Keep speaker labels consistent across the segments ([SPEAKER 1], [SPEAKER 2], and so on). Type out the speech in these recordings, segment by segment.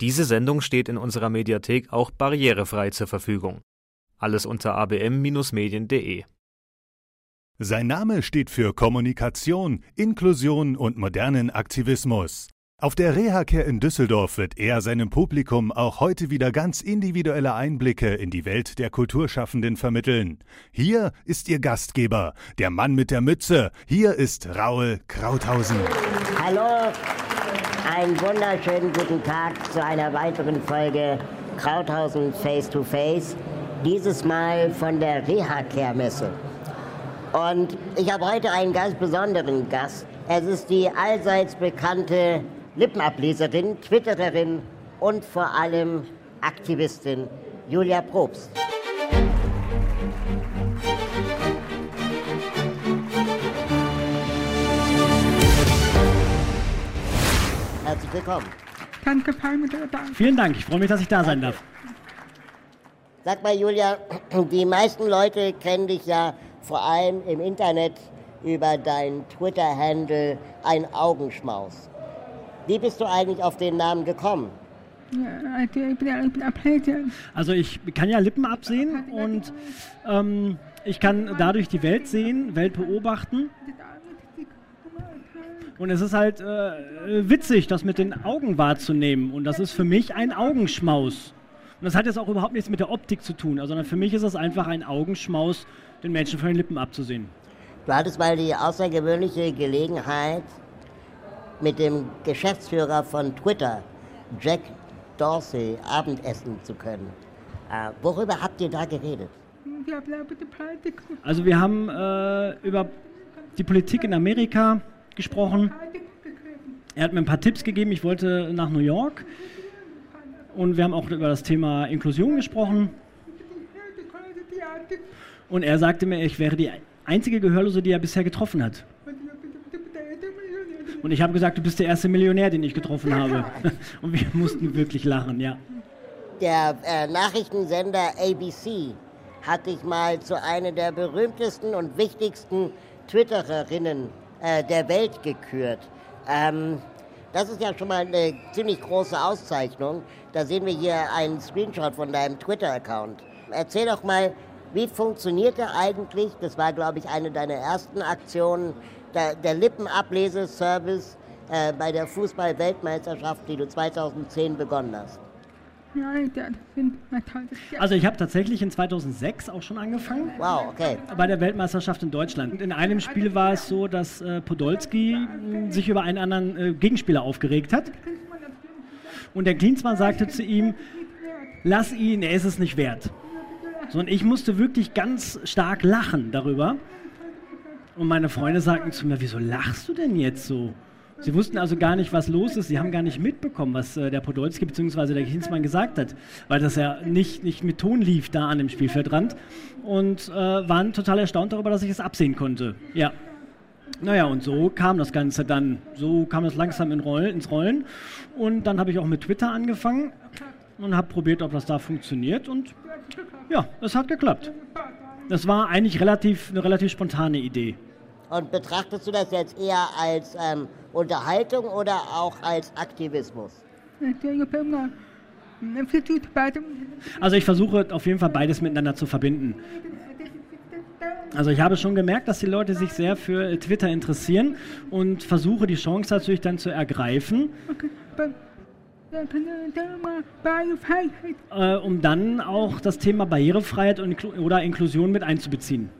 [SPEAKER 1] Diese Sendung steht in unserer Mediathek auch barrierefrei zur Verfügung. Alles unter abm-medien.de.
[SPEAKER 2] Sein Name steht für Kommunikation, Inklusion und modernen Aktivismus. Auf der Reha-Care in Düsseldorf wird er seinem Publikum auch heute wieder ganz individuelle Einblicke in die Welt der Kulturschaffenden vermitteln. Hier ist Ihr Gastgeber, der Mann mit der Mütze. Hier ist Raul Krauthausen.
[SPEAKER 3] Hallo, einen wunderschönen guten Tag zu einer weiteren Folge Krauthausen Face to Face. Dieses Mal von der Reha-Care-Messe. Und ich habe heute einen ganz besonderen Gast. Es ist die allseits bekannte Lippenableserin, Twittererin und vor allem Aktivistin Julia Probst. Willkommen.
[SPEAKER 4] Danke, Palme,
[SPEAKER 5] Vielen Dank, ich freue mich, dass ich da sein darf.
[SPEAKER 3] Sag mal, Julia, die meisten Leute kennen dich ja vor allem im Internet über deinen Twitter-Handle ein Augenschmaus. Wie bist du eigentlich auf den Namen gekommen?
[SPEAKER 5] Also ich kann ja Lippen absehen und ähm, ich kann dadurch die Welt sehen, Welt beobachten. Und es ist halt äh, witzig, das mit den Augen wahrzunehmen. Und das ist für mich ein Augenschmaus. Und das hat jetzt auch überhaupt nichts mit der Optik zu tun, sondern für mich ist es einfach ein Augenschmaus, den Menschen von den Lippen abzusehen.
[SPEAKER 3] Du hattest mal die außergewöhnliche Gelegenheit, mit dem Geschäftsführer von Twitter, Jack Dorsey, Abendessen zu können. Äh, worüber habt ihr da geredet?
[SPEAKER 5] Also wir haben äh, über die Politik in Amerika gesprochen. Er hat mir ein paar Tipps gegeben. Ich wollte nach New York. Und wir haben auch über das Thema Inklusion gesprochen. Und er sagte mir, ich wäre die einzige Gehörlose, die er bisher getroffen hat. Und ich habe gesagt, du bist der erste Millionär, den ich getroffen habe. Und wir mussten wirklich lachen, ja.
[SPEAKER 3] Der äh, Nachrichtensender ABC hat dich mal zu einer der berühmtesten und wichtigsten Twittererinnen äh, der Welt gekürt. Ähm, das ist ja schon mal eine ziemlich große Auszeichnung. Da sehen wir hier einen Screenshot von deinem Twitter-Account. Erzähl doch mal, wie funktioniert der eigentlich? Das war, glaube ich, eine deiner ersten Aktionen der, der Lippenableseservice äh, bei der Fußball-Weltmeisterschaft, die du 2010 begonnen hast?
[SPEAKER 4] Sind
[SPEAKER 5] Also ich habe tatsächlich in 2006 auch schon angefangen.
[SPEAKER 3] Wow, okay.
[SPEAKER 5] Bei der Weltmeisterschaft in Deutschland. Und in einem Spiel war es so, dass äh, Podolski äh, sich über einen anderen äh, Gegenspieler aufgeregt hat. Und der Klinsmann sagte zu ihm, lass ihn, er ist es nicht wert. So, und ich musste wirklich ganz stark lachen darüber. Und meine Freunde sagten zu mir, wieso lachst du denn jetzt so? Sie wussten also gar nicht, was los ist. Sie haben gar nicht mitbekommen, was äh, der Podolski bzw. der Kinzmann gesagt hat, weil das ja nicht, nicht mit Ton lief da an dem Spielfeldrand und äh, waren total erstaunt darüber, dass ich es absehen konnte. Ja. Naja, und so kam das Ganze dann. So kam es langsam in Rollen, ins Rollen. Und dann habe ich auch mit Twitter angefangen und habe probiert, ob das da funktioniert. Und ja, es hat geklappt. Das war eigentlich relativ, eine relativ spontane Idee.
[SPEAKER 3] Und betrachtest du das jetzt eher als ähm, Unterhaltung oder auch als Aktivismus?
[SPEAKER 5] Also ich versuche auf jeden Fall beides miteinander zu verbinden. Also ich habe schon gemerkt, dass die Leute sich sehr für Twitter interessieren und versuche die Chance natürlich dann zu ergreifen, äh, um dann auch das Thema Barrierefreiheit und, oder Inklusion mit einzubeziehen.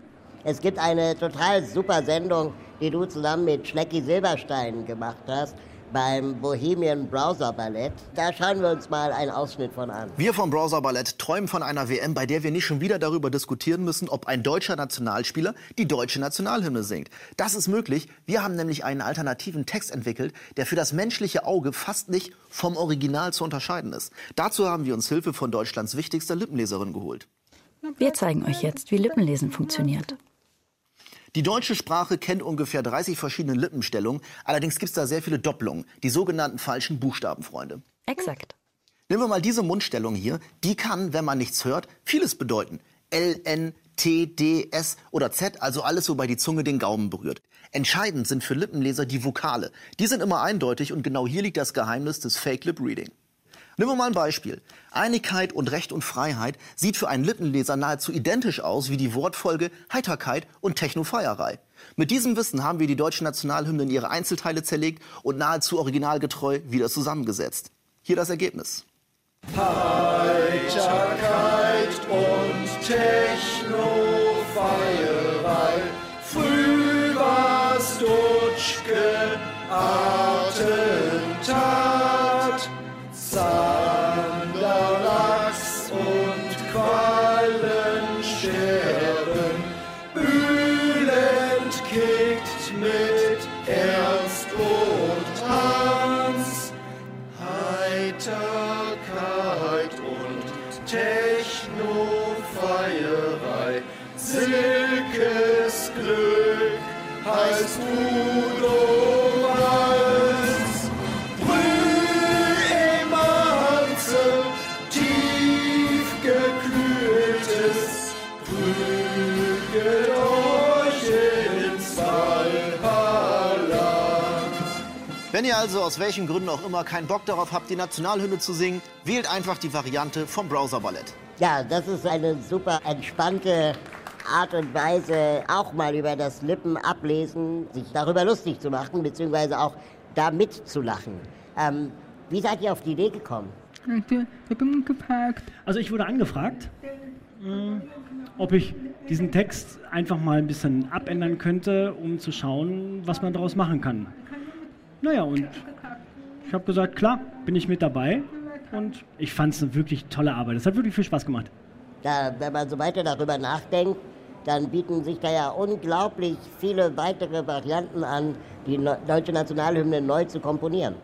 [SPEAKER 3] Es gibt eine total super Sendung, die du zusammen mit Schlecki Silberstein gemacht hast beim Bohemian Browser Ballett. Da schauen wir uns mal einen Ausschnitt von an.
[SPEAKER 6] Wir vom Browser Ballett träumen von einer WM, bei der wir nicht schon wieder darüber diskutieren müssen, ob ein deutscher Nationalspieler die deutsche Nationalhymne singt. Das ist möglich. Wir haben nämlich einen alternativen Text entwickelt, der für das menschliche Auge fast nicht vom Original zu unterscheiden ist. Dazu haben wir uns Hilfe von Deutschlands wichtigster Lippenleserin geholt.
[SPEAKER 7] Wir zeigen euch jetzt, wie Lippenlesen funktioniert.
[SPEAKER 6] Die deutsche Sprache kennt ungefähr 30 verschiedene Lippenstellungen. Allerdings gibt es da sehr viele Doppelungen, die sogenannten falschen Buchstabenfreunde.
[SPEAKER 7] Exakt.
[SPEAKER 6] Nehmen wir mal diese Mundstellung hier. Die kann, wenn man nichts hört, vieles bedeuten. L, N, T, D, S oder Z, also alles, wobei die Zunge den Gaumen berührt. Entscheidend sind für Lippenleser die Vokale. Die sind immer eindeutig und genau hier liegt das Geheimnis des Fake Lip Reading. Nehmen wir mal ein Beispiel. Einigkeit und Recht und Freiheit sieht für einen Lippenleser nahezu identisch aus wie die Wortfolge Heiterkeit und Technofeierei. Mit diesem Wissen haben wir die deutsche Nationalhymne in ihre Einzelteile zerlegt und nahezu originalgetreu wieder zusammengesetzt. Hier das Ergebnis.
[SPEAKER 8] Heiterkeit und Technofeierei. Früh war's Dutschke Attentat.
[SPEAKER 6] Wenn ihr also aus welchen Gründen auch immer keinen Bock darauf habt, die Nationalhymne zu singen, wählt einfach die Variante vom Browser-Ballett.
[SPEAKER 3] Ja, das ist eine super entspannte Art und Weise, auch mal über das Lippenablesen sich darüber lustig zu machen, beziehungsweise auch da mitzulachen. Ähm, wie seid ihr auf die Idee gekommen?
[SPEAKER 4] Also, ich bin gefragt.
[SPEAKER 5] Also ich wurde angefragt, mh, ob ich diesen Text einfach mal ein bisschen abändern könnte, um zu schauen, was man daraus machen kann. Naja, und ich habe gesagt, klar, bin ich mit dabei. Und ich fand es eine wirklich tolle Arbeit. Es hat wirklich viel Spaß gemacht.
[SPEAKER 3] Da, wenn man so weiter darüber nachdenkt, dann bieten sich da ja unglaublich viele weitere Varianten an, die deutsche Nationalhymne neu zu komponieren.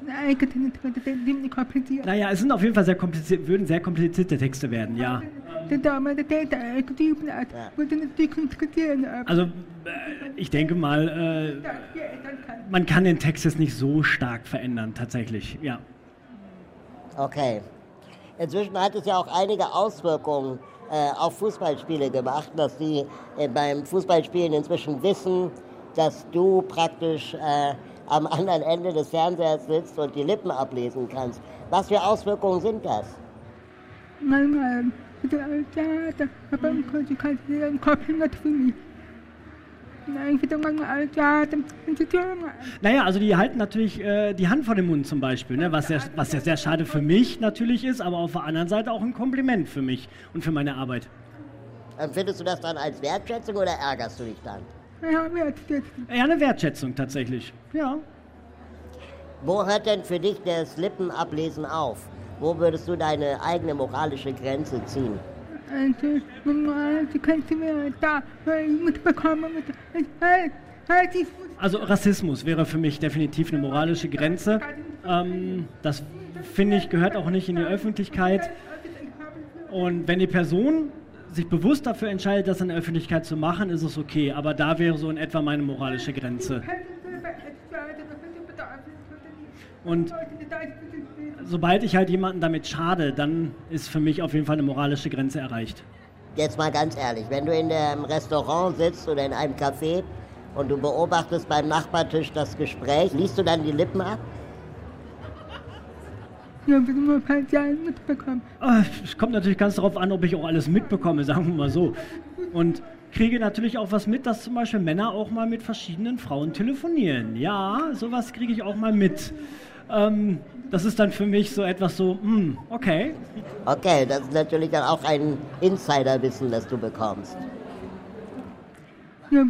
[SPEAKER 5] Naja, es sind auf jeden Fall sehr kompliziert, würden sehr komplizierte Texte werden, ja.
[SPEAKER 4] Der Dame, der Täter, getrieben hat, würde natürlich interessieren, ob
[SPEAKER 5] Also äh, ich denke mal, äh, man kann den Text jetzt nicht so stark verändern, tatsächlich, ja.
[SPEAKER 3] Okay. Inzwischen hat es ja auch einige Auswirkungen äh, auf Fußballspiele gemacht, dass die äh, beim Fußballspielen inzwischen wissen, dass du praktisch äh, am anderen Ende des Fernsehers sitzt und die Lippen ablesen kannst. Was für Auswirkungen sind das?
[SPEAKER 4] Manchmal, bitte, ja, da, aber im kann ich einen Kopf nicht für mich. Ja.
[SPEAKER 5] Naja, also die halten natürlich äh, die Hand vor den Mund zum Beispiel, ne? was, ja, was ja sehr schade für mich natürlich ist, aber auf der anderen Seite auch ein Kompliment für mich und für meine Arbeit.
[SPEAKER 3] Empfindest du das dann als Wertschätzung oder ärgerst du dich dann?
[SPEAKER 4] Ja, wer jetzt?
[SPEAKER 5] Eher eine Wertschätzung tatsächlich, ja.
[SPEAKER 3] Wo hört denn für dich das Lippenablesen auf? Wo würdest du deine eigene moralische Grenze ziehen?
[SPEAKER 4] Also, normal, sie kannst du mir da, weil ich mitbekomme, mit, halt, halt, ich
[SPEAKER 5] Also Rassismus wäre für mich definitiv eine moralische Grenze. Ähm, das finde ich gehört auch nicht in die Öffentlichkeit. Und wenn die Person sich bewusst dafür entscheidet, das in der Öffentlichkeit zu machen, ist es okay. Aber da wäre so in etwa meine moralische Grenze. Und sobald ich halt jemanden damit schade, dann ist für mich auf jeden Fall eine moralische Grenze erreicht.
[SPEAKER 3] Jetzt mal ganz ehrlich, wenn du in einem Restaurant sitzt oder in einem Café und du beobachtest beim Nachbartisch das Gespräch, liest du dann die Lippen ab?
[SPEAKER 4] Ja, wir nur ein paar Jahre mitbekommen.
[SPEAKER 5] Ah, Es kommt natürlich ganz darauf an, ob ich auch alles mitbekomme, sagen wir mal so. Und kriege natürlich auch was mit, dass zum Beispiel Männer auch mal mit verschiedenen Frauen telefonieren. Ja, sowas kriege ich auch mal mit. Ähm, das ist dann für mich so etwas so, hm, okay.
[SPEAKER 3] Okay, das ist natürlich dann auch ein Insiderwissen, das du bekommst.
[SPEAKER 4] Ja.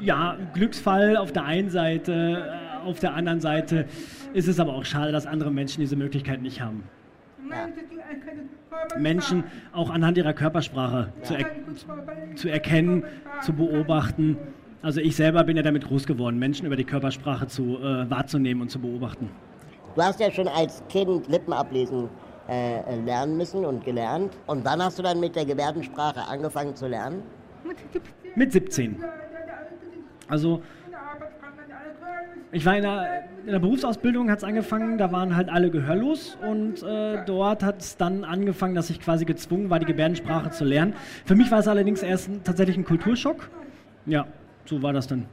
[SPEAKER 5] Ja, Glücksfall auf der einen Seite, äh, auf der anderen Seite ist es aber auch schade, dass andere Menschen diese Möglichkeit nicht haben. Menschen auch anhand ihrer Körpersprache zu, er zu erkennen, zu beobachten. Also ich selber bin ja damit groß geworden, Menschen über die Körpersprache zu äh, wahrzunehmen und zu beobachten.
[SPEAKER 3] Du hast ja schon als Kind Lippen ablesen äh, lernen müssen und gelernt. Und wann hast du dann mit der Gebärdensprache angefangen zu lernen?
[SPEAKER 5] Mit 17. Also ich war in der, in der Berufsausbildung, hat es angefangen, da waren halt alle gehörlos und äh, dort hat es dann angefangen, dass ich quasi gezwungen war, die Gebärdensprache zu lernen. Für mich war es allerdings erst ein, tatsächlich ein Kulturschock. Ja, so war das dann.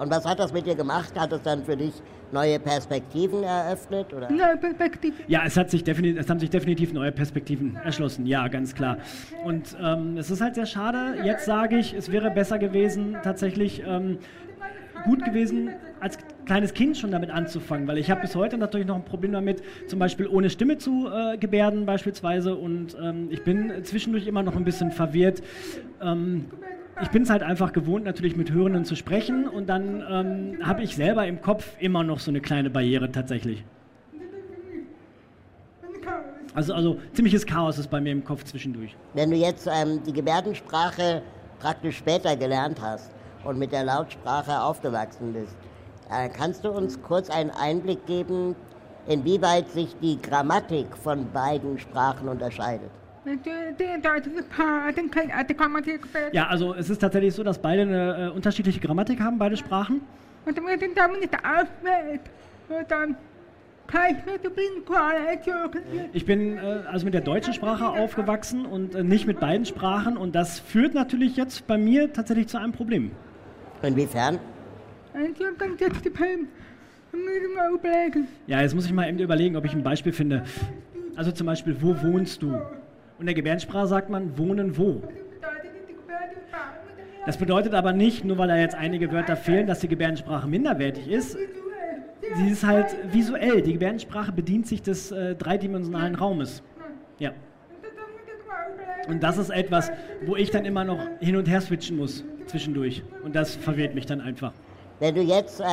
[SPEAKER 3] Und was hat das mit dir gemacht? Hat es dann für dich neue Perspektiven eröffnet? Oder?
[SPEAKER 4] Neue Perspektive.
[SPEAKER 5] Ja, es, hat sich definitiv, es haben sich definitiv neue Perspektiven erschlossen, ja, ganz klar. Und ähm, es ist halt sehr schade. Jetzt sage ich, es wäre besser gewesen, tatsächlich ähm, gut gewesen, als kleines Kind schon damit anzufangen, weil ich habe bis heute natürlich noch ein Problem damit, zum Beispiel ohne Stimme zu äh, gebärden beispielsweise und ähm, ich bin zwischendurch immer noch ein bisschen verwirrt. Ähm, ich bin es halt einfach gewohnt, natürlich mit Hörenden zu sprechen und dann ähm, habe ich selber im Kopf immer noch so eine kleine Barriere tatsächlich. Also, also ziemliches Chaos ist bei mir im Kopf zwischendurch.
[SPEAKER 3] Wenn du jetzt ähm, die Gebärdensprache praktisch später gelernt hast und mit der Lautsprache aufgewachsen bist, äh, kannst du uns kurz einen Einblick geben, inwieweit sich die Grammatik von beiden Sprachen unterscheidet?
[SPEAKER 5] Ja, also es ist tatsächlich so, dass beide eine äh, unterschiedliche Grammatik haben, beide Sprachen.
[SPEAKER 4] Ich bin
[SPEAKER 5] äh, also mit der deutschen Sprache aufgewachsen und äh, nicht mit beiden Sprachen und das führt natürlich jetzt bei mir tatsächlich zu einem Problem.
[SPEAKER 3] Inwiefern?
[SPEAKER 5] Ja, jetzt muss ich mal eben überlegen, ob ich ein Beispiel finde. Also zum Beispiel, wo wohnst du? Und in der Gebärdensprache sagt man wohnen wo. Das bedeutet aber nicht, nur weil da jetzt einige Wörter fehlen, dass die Gebärdensprache minderwertig ist. Sie ist halt visuell. Die Gebärdensprache bedient sich des äh, dreidimensionalen Raumes. Ja. Und das ist etwas, wo ich dann immer noch hin und her switchen muss zwischendurch. Und das verwirrt mich dann einfach.
[SPEAKER 3] Wenn du jetzt äh,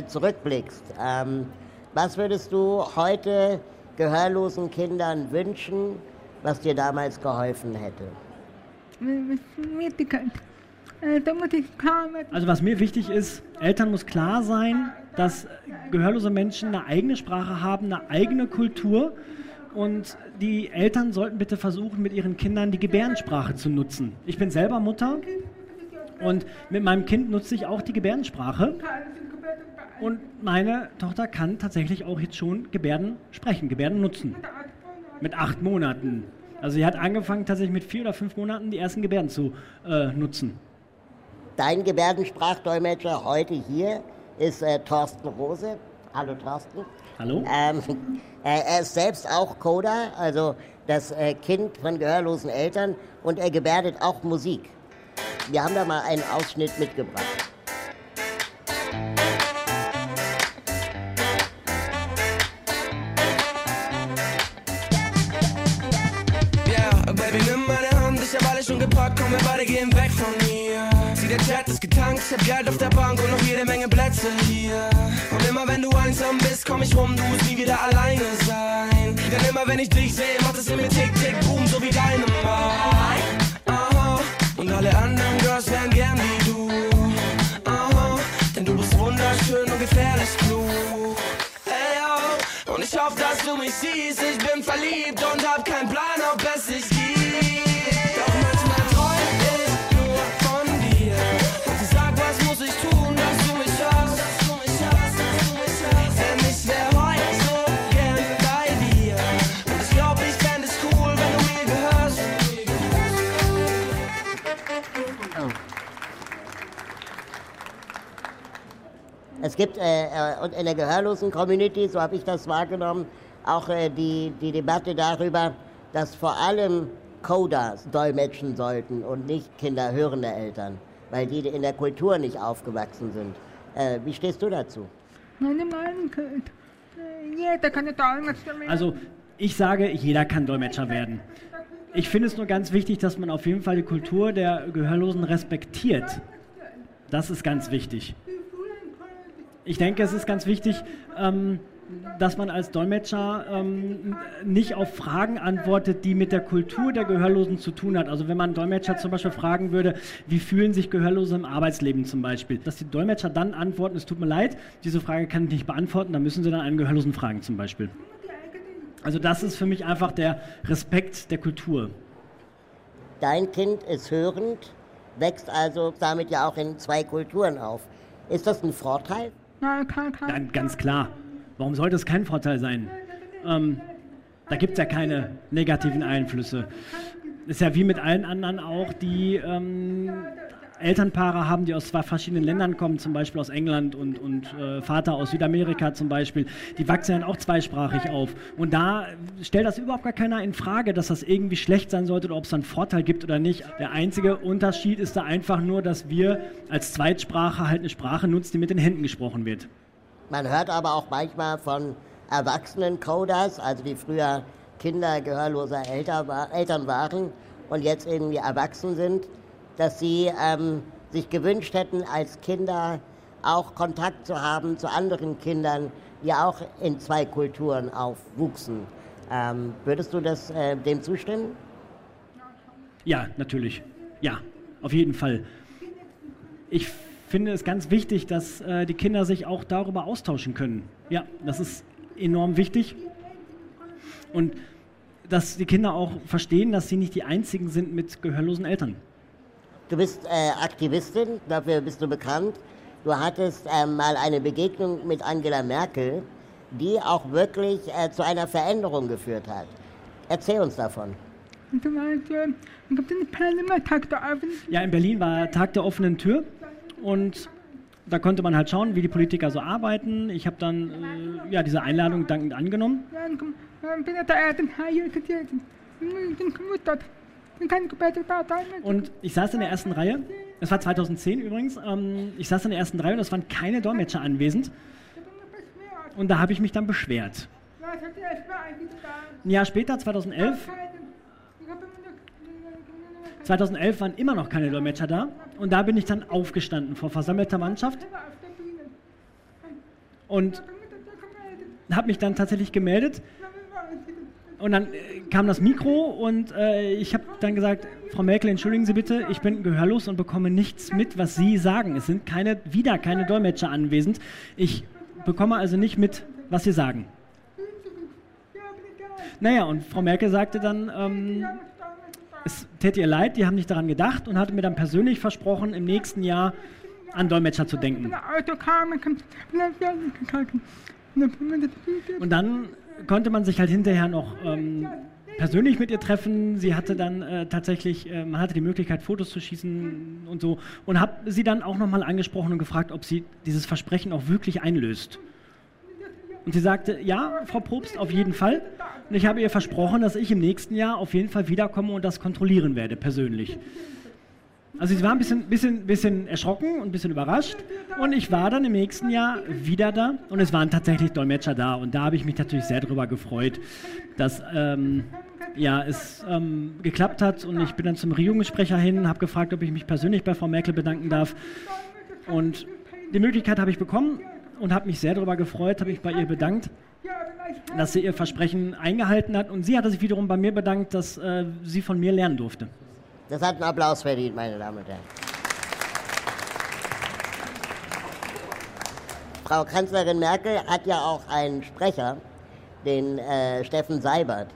[SPEAKER 3] äh, zurückblickst, ähm, was würdest du heute gehörlosen Kindern wünschen, was dir damals geholfen hätte?
[SPEAKER 5] Also was mir wichtig ist, Eltern muss klar sein, dass gehörlose Menschen eine eigene Sprache haben, eine eigene Kultur und die Eltern sollten bitte versuchen, mit ihren Kindern die Gebärdensprache zu nutzen. Ich bin selber Mutter und mit meinem Kind nutze ich auch die Gebärdensprache. Und meine Tochter kann tatsächlich auch jetzt schon Gebärden sprechen, Gebärden nutzen. Mit acht Monaten. Also sie hat angefangen tatsächlich mit vier oder fünf Monaten die ersten Gebärden zu äh, nutzen.
[SPEAKER 3] Dein Gebärdensprachdolmetscher heute hier ist äh, Thorsten Rose. Hallo Thorsten.
[SPEAKER 5] Hallo.
[SPEAKER 3] Ähm, er ist selbst auch Coder, also das äh, Kind von gehörlosen Eltern und er gebärdet auch Musik. Wir haben da mal einen Ausschnitt mitgebracht.
[SPEAKER 9] Beide gehen weg von mir. Sieh, der Chat ist getankt, ich hab Geld auf der Bank und noch jede Menge Plätze hier. Und immer wenn du einsam bist, komm ich rum, du musst nie wieder alleine sein. Denn immer wenn ich dich sehe, macht es in mir tick, tick, boom, so wie deine Aha. Und alle anderen Girls wären gern wie du. Aha. Denn du bist wunderschön und gefährlich klug. Hey, yo. Und ich hoffe, dass du mich siehst, ich bin verliebt und hab keinen Plan, gibt
[SPEAKER 3] äh, äh, und in der gehörlosen Community, so habe ich das wahrgenommen, auch äh, die, die Debatte darüber, dass vor allem Coders dolmetschen sollten und nicht Kinder hörende Eltern, weil die in der Kultur nicht aufgewachsen sind. Äh, wie stehst du dazu?
[SPEAKER 4] Meine Meinung ist, jeder kann Dolmetscher werden.
[SPEAKER 5] Also ich sage, jeder kann Dolmetscher werden. Ich finde es nur ganz wichtig, dass man auf jeden Fall die Kultur der Gehörlosen respektiert. Das ist ganz wichtig. Ich denke, es ist ganz wichtig, ähm, dass man als Dolmetscher ähm, nicht auf Fragen antwortet, die mit der Kultur der Gehörlosen zu tun hat. Also wenn man Dolmetscher zum Beispiel fragen würde, wie fühlen sich Gehörlose im Arbeitsleben zum Beispiel, dass die Dolmetscher dann antworten, es tut mir leid, diese Frage kann ich nicht beantworten, dann müssen sie dann einen Gehörlosen fragen zum Beispiel. Also das ist für mich einfach der Respekt der Kultur.
[SPEAKER 3] Dein Kind ist hörend, wächst also damit ja auch in zwei Kulturen auf. Ist das ein Vorteil?
[SPEAKER 4] Nein, kein, kein.
[SPEAKER 5] Dann ganz klar. Warum sollte es kein Vorteil sein? Ähm, da gibt es ja keine negativen Einflüsse. Ist ja wie mit allen anderen auch, die ähm, Elternpaare haben, die aus zwei verschiedenen Ländern kommen, zum Beispiel aus England und, und äh, Vater aus Südamerika zum Beispiel, die wachsen dann auch zweisprachig auf. Und da stellt das überhaupt gar keiner in Frage, dass das irgendwie schlecht sein sollte oder ob es einen Vorteil gibt oder nicht. Der einzige Unterschied ist da einfach nur, dass wir als Zweitsprache halt eine Sprache nutzen, die mit den Händen gesprochen wird.
[SPEAKER 3] Man hört aber auch manchmal von erwachsenen Coders, also die früher Kinder gehörloser Eltern waren und jetzt irgendwie erwachsen sind, dass sie ähm, sich gewünscht hätten, als Kinder auch Kontakt zu haben zu anderen Kindern, die auch in zwei Kulturen aufwuchsen. Ähm, würdest du das, äh, dem zustimmen?
[SPEAKER 5] Ja, natürlich. Ja, auf jeden Fall. Ich finde es ganz wichtig, dass äh, die Kinder sich auch darüber austauschen können. Ja, das ist enorm wichtig. Und dass die Kinder auch verstehen, dass sie nicht die einzigen sind mit gehörlosen Eltern.
[SPEAKER 3] Du bist äh, Aktivistin, dafür bist du bekannt. Du hattest äh, mal eine Begegnung mit Angela Merkel, die auch wirklich äh, zu einer Veränderung geführt hat. Erzähl uns davon.
[SPEAKER 5] Ja, in Berlin war Tag der offenen Tür und da konnte man halt schauen, wie die Politiker so arbeiten. Ich habe dann äh, ja, diese Einladung dankend angenommen. Und ich saß in der ersten Reihe. Das war 2010 übrigens. Ähm, ich saß in der ersten Reihe und es waren keine Dolmetscher anwesend. Und da habe ich mich dann beschwert. Ein Jahr später, 2011, 2011 waren immer noch keine Dolmetscher da und da bin ich dann aufgestanden vor versammelter Mannschaft und habe mich dann tatsächlich gemeldet und dann äh, kam das Mikro und äh, ich habe dann gesagt, Frau Merkel, entschuldigen Sie bitte, ich bin gehörlos und bekomme nichts mit, was Sie sagen. Es sind keine, wieder keine Dolmetscher anwesend. Ich bekomme also nicht mit, was Sie sagen. Naja, und Frau Merkel sagte dann, ähm, es täte ihr leid, die haben nicht daran gedacht und hatte mir dann persönlich versprochen, im nächsten Jahr an Dolmetscher zu denken. Und dann konnte man sich halt hinterher noch ähm, persönlich mit ihr treffen. Sie hatte dann äh, tatsächlich, äh, man hatte die Möglichkeit, Fotos zu schießen und so. Und habe sie dann auch nochmal angesprochen und gefragt, ob sie dieses Versprechen auch wirklich einlöst. Und sie sagte, ja, Frau Probst, auf jeden Fall. Und ich habe ihr versprochen, dass ich im nächsten Jahr auf jeden Fall wiederkomme und das kontrollieren werde, persönlich. Also sie war ein bisschen, bisschen, bisschen erschrocken und ein bisschen überrascht. Und ich war dann im nächsten Jahr wieder da und es waren tatsächlich Dolmetscher da. Und da habe ich mich natürlich sehr darüber gefreut, dass ähm, ja, es ähm, geklappt hat. Und ich bin dann zum Regierungssprecher hin, habe gefragt, ob ich mich persönlich bei Frau Merkel bedanken darf. Und die Möglichkeit habe ich bekommen und habe mich sehr darüber gefreut, habe mich bei ihr bedankt, dass sie ihr Versprechen eingehalten hat. Und sie hatte sich wiederum bei mir bedankt, dass äh, sie von mir lernen durfte.
[SPEAKER 3] Das hat einen Applaus verdient, meine Damen und Herren. Frau Kanzlerin Merkel hat ja auch einen Sprecher, den äh, Steffen Seibert.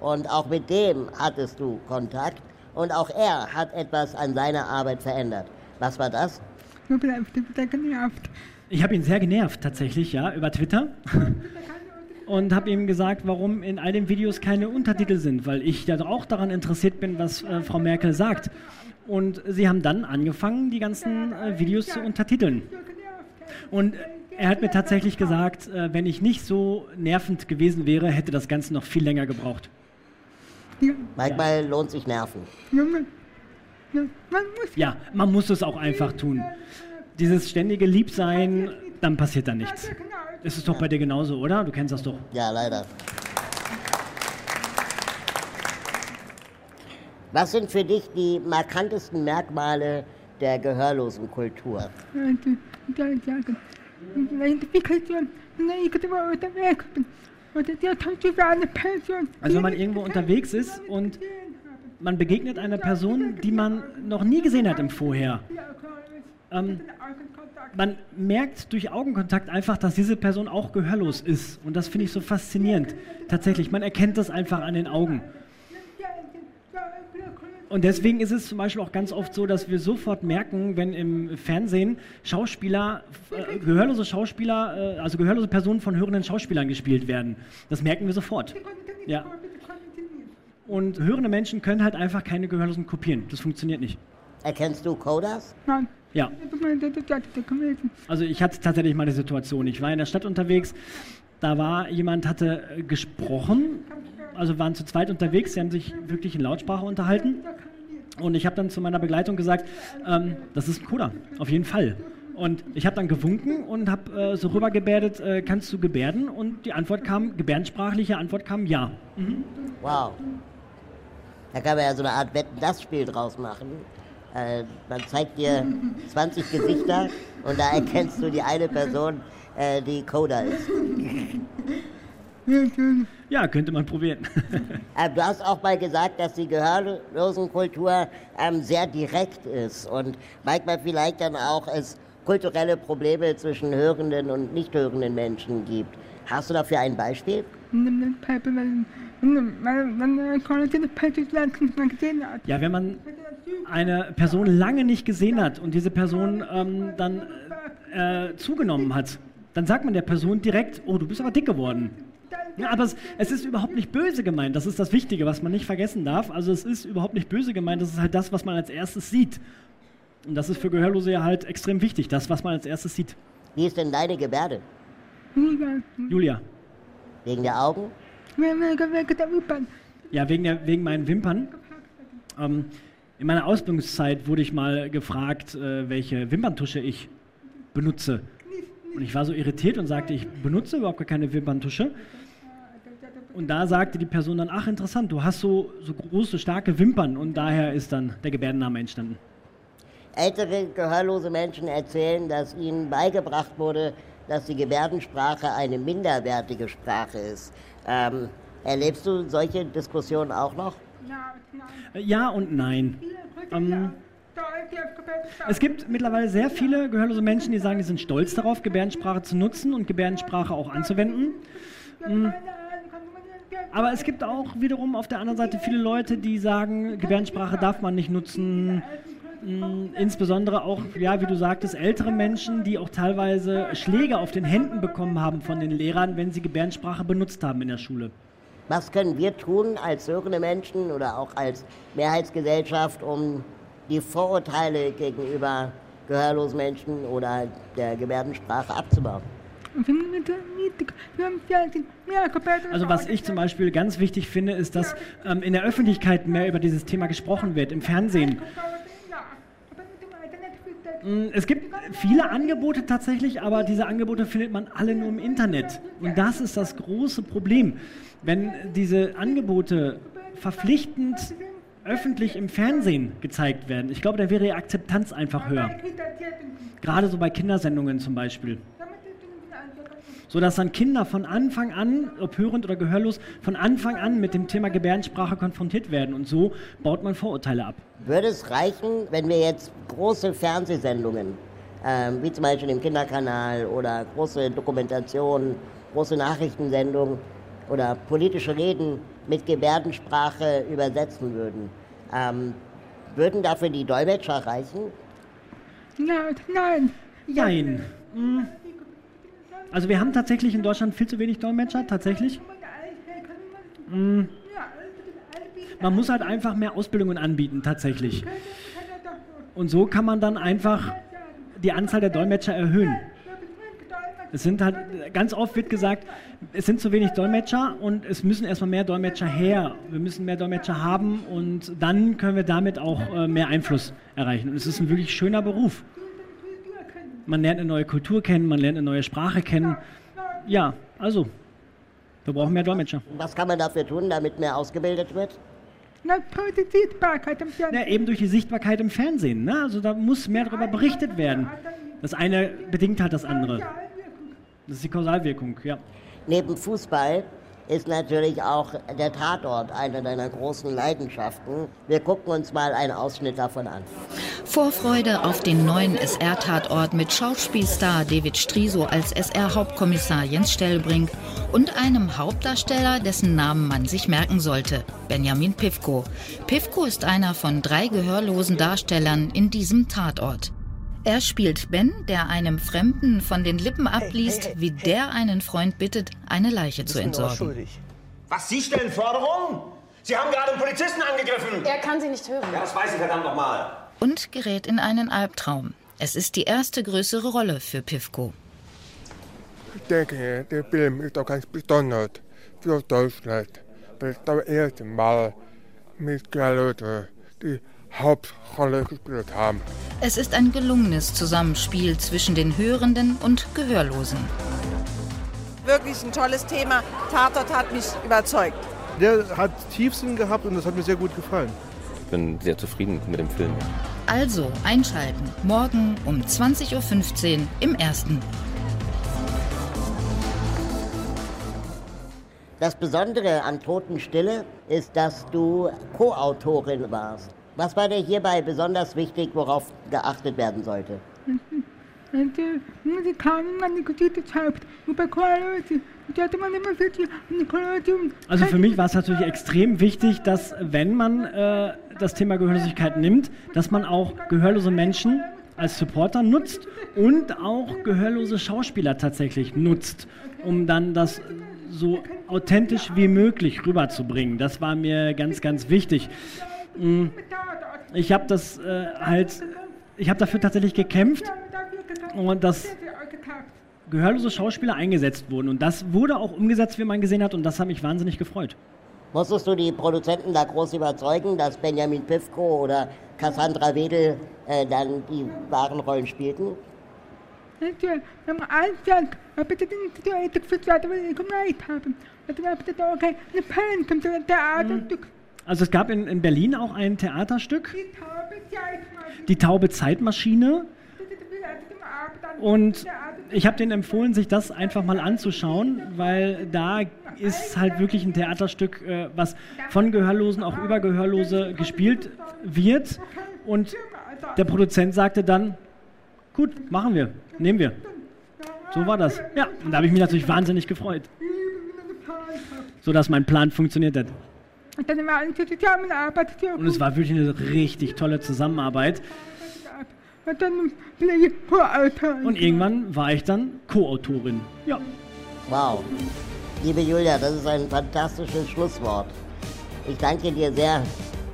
[SPEAKER 3] Und auch mit dem hattest du Kontakt. Und auch er hat etwas an seiner Arbeit verändert. Was war das?
[SPEAKER 5] Ich habe ihn sehr genervt tatsächlich, ja, über Twitter. und habe ihm gesagt, warum in all den Videos keine Untertitel sind, weil ich ja auch daran interessiert bin, was äh, Frau Merkel sagt. Und sie haben dann angefangen, die ganzen äh, Videos zu untertiteln. Und er hat mir tatsächlich gesagt, äh, wenn ich nicht so nervend gewesen wäre, hätte das Ganze noch viel länger gebraucht.
[SPEAKER 3] Manchmal lohnt sich Nerven.
[SPEAKER 5] Ja, man muss es auch einfach tun. Dieses ständige Liebsein, dann passiert da nichts. Ist es doch bei dir genauso, oder? Du kennst das doch.
[SPEAKER 3] Ja, leider. Was sind für dich die markantesten Merkmale der gehörlosen Kultur?
[SPEAKER 5] Also wenn man irgendwo unterwegs ist und man begegnet einer Person, die man noch nie gesehen hat im Vorher. Ähm, man merkt durch Augenkontakt einfach, dass diese Person auch gehörlos ist. Und das finde ich so faszinierend. Tatsächlich, man erkennt das einfach an den Augen. Und deswegen ist es zum Beispiel auch ganz oft so, dass wir sofort merken, wenn im Fernsehen Schauspieler, äh, gehörlose Schauspieler, äh, also gehörlose Personen von hörenden Schauspielern gespielt werden. Das merken wir sofort. Ja. Und hörende Menschen können halt einfach keine Gehörlosen kopieren. Das funktioniert nicht.
[SPEAKER 3] Erkennst du Coders?
[SPEAKER 4] Nein.
[SPEAKER 5] Ja. Also ich hatte tatsächlich mal eine Situation. Ich war in der Stadt unterwegs, da war jemand, hatte äh, gesprochen, also waren zu zweit unterwegs, sie haben sich wirklich in Lautsprache unterhalten. Und ich habe dann zu meiner Begleitung gesagt, ähm, das ist ein Coder, auf jeden Fall. Und ich habe dann gewunken und habe äh, so rübergebärdet, äh, kannst du gebärden? Und die Antwort kam, gebärdensprachliche Antwort kam, ja. Mhm.
[SPEAKER 3] Wow. Da kann man ja so eine Art Wetten-Das-Spiel draus machen. Äh, man zeigt dir 20 Gesichter und da erkennst du die eine Person, äh, die Coder ist.
[SPEAKER 5] Ja, könnte man probieren.
[SPEAKER 3] Ähm, du hast auch mal gesagt, dass die Gehörlosenkultur ähm, sehr direkt ist und manchmal vielleicht dann auch es kulturelle Probleme zwischen hörenden und nicht hörenden Menschen gibt. Hast du dafür ein Beispiel?
[SPEAKER 5] Ja, wenn man eine Person lange nicht gesehen hat und diese Person ähm, dann äh, zugenommen hat, dann sagt man der Person direkt, oh, du bist aber dick geworden. Ja, aber es, es, ist überhaupt nicht böse gemeint. Das ist das Wichtige, was man nicht vergessen darf. Also es ist überhaupt nicht böse gemeint. Das ist halt das, was man als erstes sieht. Und das ist für Gehörlose ja halt extrem wichtig, das, was man als erstes sieht.
[SPEAKER 3] Wie ist denn deine Gebärde?
[SPEAKER 5] Julia.
[SPEAKER 3] Wegen der Augen?
[SPEAKER 5] Ja, wegen, der, wegen meinen Wimpern. Ähm, in meiner Ausbildungszeit wurde ich mal gefragt, äh, welche Wimperntusche ich benutze. Und ich war so irritiert und sagte, ich benutze überhaupt gar keine Wimperntusche. Und da sagte die Person dann, ach interessant, du hast so, so große, starke Wimpern und daher ist dann der Gebärdenname entstanden.
[SPEAKER 3] Ältere gehörlose Menschen erzählen, dass ihnen beigebracht wurde, dass die Gebärdensprache eine minderwertige Sprache ist. Ähm, erlebst du solche Diskussionen auch noch?
[SPEAKER 5] Ja und nein. Ähm, es gibt mittlerweile sehr viele gehörlose Menschen, die sagen, die sind stolz darauf, Gebärdensprache zu nutzen und Gebärdensprache auch anzuwenden. Mhm. Aber es gibt auch wiederum auf der anderen Seite viele Leute, die sagen, Gebärdensprache darf man nicht nutzen. Mhm. Insbesondere auch, ja, wie du sagtest, ältere Menschen, die auch teilweise Schläge auf den Händen bekommen haben von den Lehrern, wenn sie Gebärdensprache benutzt haben in der Schule.
[SPEAKER 3] Was können wir tun als hörende Menschen oder auch als Mehrheitsgesellschaft, um die Vorurteile gegenüber gehörlosen Menschen oder der Gebärdensprache abzubauen?
[SPEAKER 5] Also was ich zum Beispiel ganz wichtig finde, ist, dass ähm, in der Öffentlichkeit mehr über dieses Thema gesprochen wird, im Fernsehen. Mm, es gibt viele Angebote tatsächlich, aber diese Angebote findet man alle nur im Internet. Und das ist das große Problem. Wenn diese Angebote verpflichtend öffentlich im Fernsehen gezeigt werden, ich glaube, da wäre die Akzeptanz einfach höher. Gerade so bei Kindersendungen zum Beispiel. So dass dann Kinder von Anfang an, ob hörend oder gehörlos, von Anfang an mit dem Thema Gebärdensprache konfrontiert werden. Und so baut man Vorurteile ab.
[SPEAKER 3] Würde es reichen, wenn wir jetzt große Fernsehsendungen, ähm, wie zum Beispiel im Kinderkanal oder große Dokumentationen, große Nachrichtensendungen, oder politische Reden mit Gebärdensprache übersetzen würden. Ähm, würden dafür die Dolmetscher reichen?
[SPEAKER 4] Nein, nein.
[SPEAKER 5] Nein. Hm. Also wir haben tatsächlich in Deutschland viel zu wenig Dolmetscher, tatsächlich. Hm. Man muss halt einfach mehr Ausbildungen anbieten, tatsächlich. Und so kann man dann einfach die Anzahl der Dolmetscher erhöhen. Es sind halt, ganz oft wird gesagt, es sind zu wenig Dolmetscher und es müssen erstmal mehr Dolmetscher her. Wir müssen mehr Dolmetscher haben und dann können wir damit auch äh, mehr Einfluss erreichen. Und es ist ein wirklich schöner Beruf. Man lernt eine neue Kultur kennen, man lernt eine neue Sprache kennen. Ja, also, wir brauchen mehr Dolmetscher.
[SPEAKER 3] Was kann man dafür tun, damit mehr ausgebildet wird?
[SPEAKER 4] Na, die Sichtbarkeit im Fernsehen.
[SPEAKER 5] Ja, eben durch die Sichtbarkeit im Fernsehen. Ne? Also da muss mehr darüber berichtet werden. Das eine bedingt halt das andere. Das ist die Kausalwirkung, ja.
[SPEAKER 3] Neben Fußball ist natürlich auch der Tatort eine deiner großen Leidenschaften. Wir gucken uns mal einen Ausschnitt davon an.
[SPEAKER 7] Vorfreude auf den neuen SR-Tatort mit Schauspielstar David Striso als SR-Hauptkommissar Jens Stellbrink und einem Hauptdarsteller, dessen Namen man sich merken sollte, Benjamin Pivko. Pivko ist einer von drei gehörlosen Darstellern in diesem Tatort. Er spielt Ben, der einem Fremden von den Lippen abliest, wie der einen Freund bittet, eine Leiche zu entsorgen.
[SPEAKER 10] Was, Sie stellen Forderungen? Sie haben gerade einen Polizisten angegriffen.
[SPEAKER 11] Er kann Sie nicht hören.
[SPEAKER 10] Ja, das weiß ich verdammt nochmal.
[SPEAKER 7] Und gerät in einen Albtraum. Es ist die erste größere Rolle für Pivko.
[SPEAKER 10] Ich denke, der Film ist auch ganz besonders für Deutschland, weil es das erste Mal mit Leute die Hauptrolle gespielt haben.
[SPEAKER 7] Es ist ein gelungenes Zusammenspiel zwischen den Hörenden und Gehörlosen.
[SPEAKER 11] Wirklich ein tolles Thema. Tatort hat mich überzeugt.
[SPEAKER 12] Der hat Tiefsinn gehabt und das hat mir sehr gut gefallen.
[SPEAKER 13] Ich bin sehr zufrieden mit dem Film.
[SPEAKER 7] Also einschalten. Morgen um 20.15 Uhr im ersten.
[SPEAKER 3] Das Besondere an Totenstille ist, dass du Co-Autorin warst. Was war dir hierbei besonders wichtig, worauf geachtet werden sollte?
[SPEAKER 4] Und äh, Musikalen, meine gute Zeit, über eine Koalition.
[SPEAKER 5] Also für mich war es natürlich extrem wichtig, dass wenn man äh, das Thema Gehörlosigkeit nimmt, dass man auch gehörlose Menschen als Supporter nutzt und auch gehörlose Schauspieler tatsächlich nutzt, um dann das so authentisch wie möglich rüberzubringen. Das war mir ganz, ganz wichtig. Mm, Ich habe das äh, halt, ich habe dafür tatsächlich gekämpft und dass gehörlose Schauspieler eingesetzt wurden. Und das wurde auch umgesetzt, wie man gesehen hat, und das hat mich wahnsinnig gefreut.
[SPEAKER 3] Musstest du die Produzenten da groß überzeugen, dass Benjamin Pivko oder Cassandra Wedel äh, dann die wahren Rollen spielten?
[SPEAKER 4] Natürlich, weil gemeint eine Pen Theaterstück.
[SPEAKER 5] Also es gab in, in Berlin auch ein Theaterstück, die taube Zeitmaschine. Und ich habe denen empfohlen, sich das einfach mal anzuschauen, weil da ist halt wirklich ein Theaterstück, äh, was von Gehörlosen auch über Gehörlose gespielt wird. Und der Produzent sagte dann, gut, machen wir, nehmen wir. So war das. Ja, und da habe ich mich natürlich wahnsinnig gefreut. So dass mein Plan funktioniert hat.
[SPEAKER 4] Und
[SPEAKER 5] es war wirklich eine richtig tolle Zusammenarbeit. Und irgendwann war ich dann Co-Autorin. Ja.
[SPEAKER 3] Wow. Liebe Julia, das ist ein fantastisches Schlusswort. Ich danke dir sehr,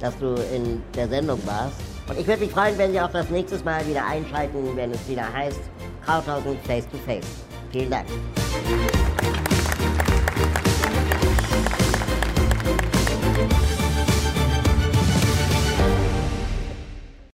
[SPEAKER 3] dass du in der Sendung warst. Und ich würde mich freuen, wenn Sie auch das nächste Mal wieder einschalten, wenn es wieder heißt Krauthausen Face to Face. Vielen Dank.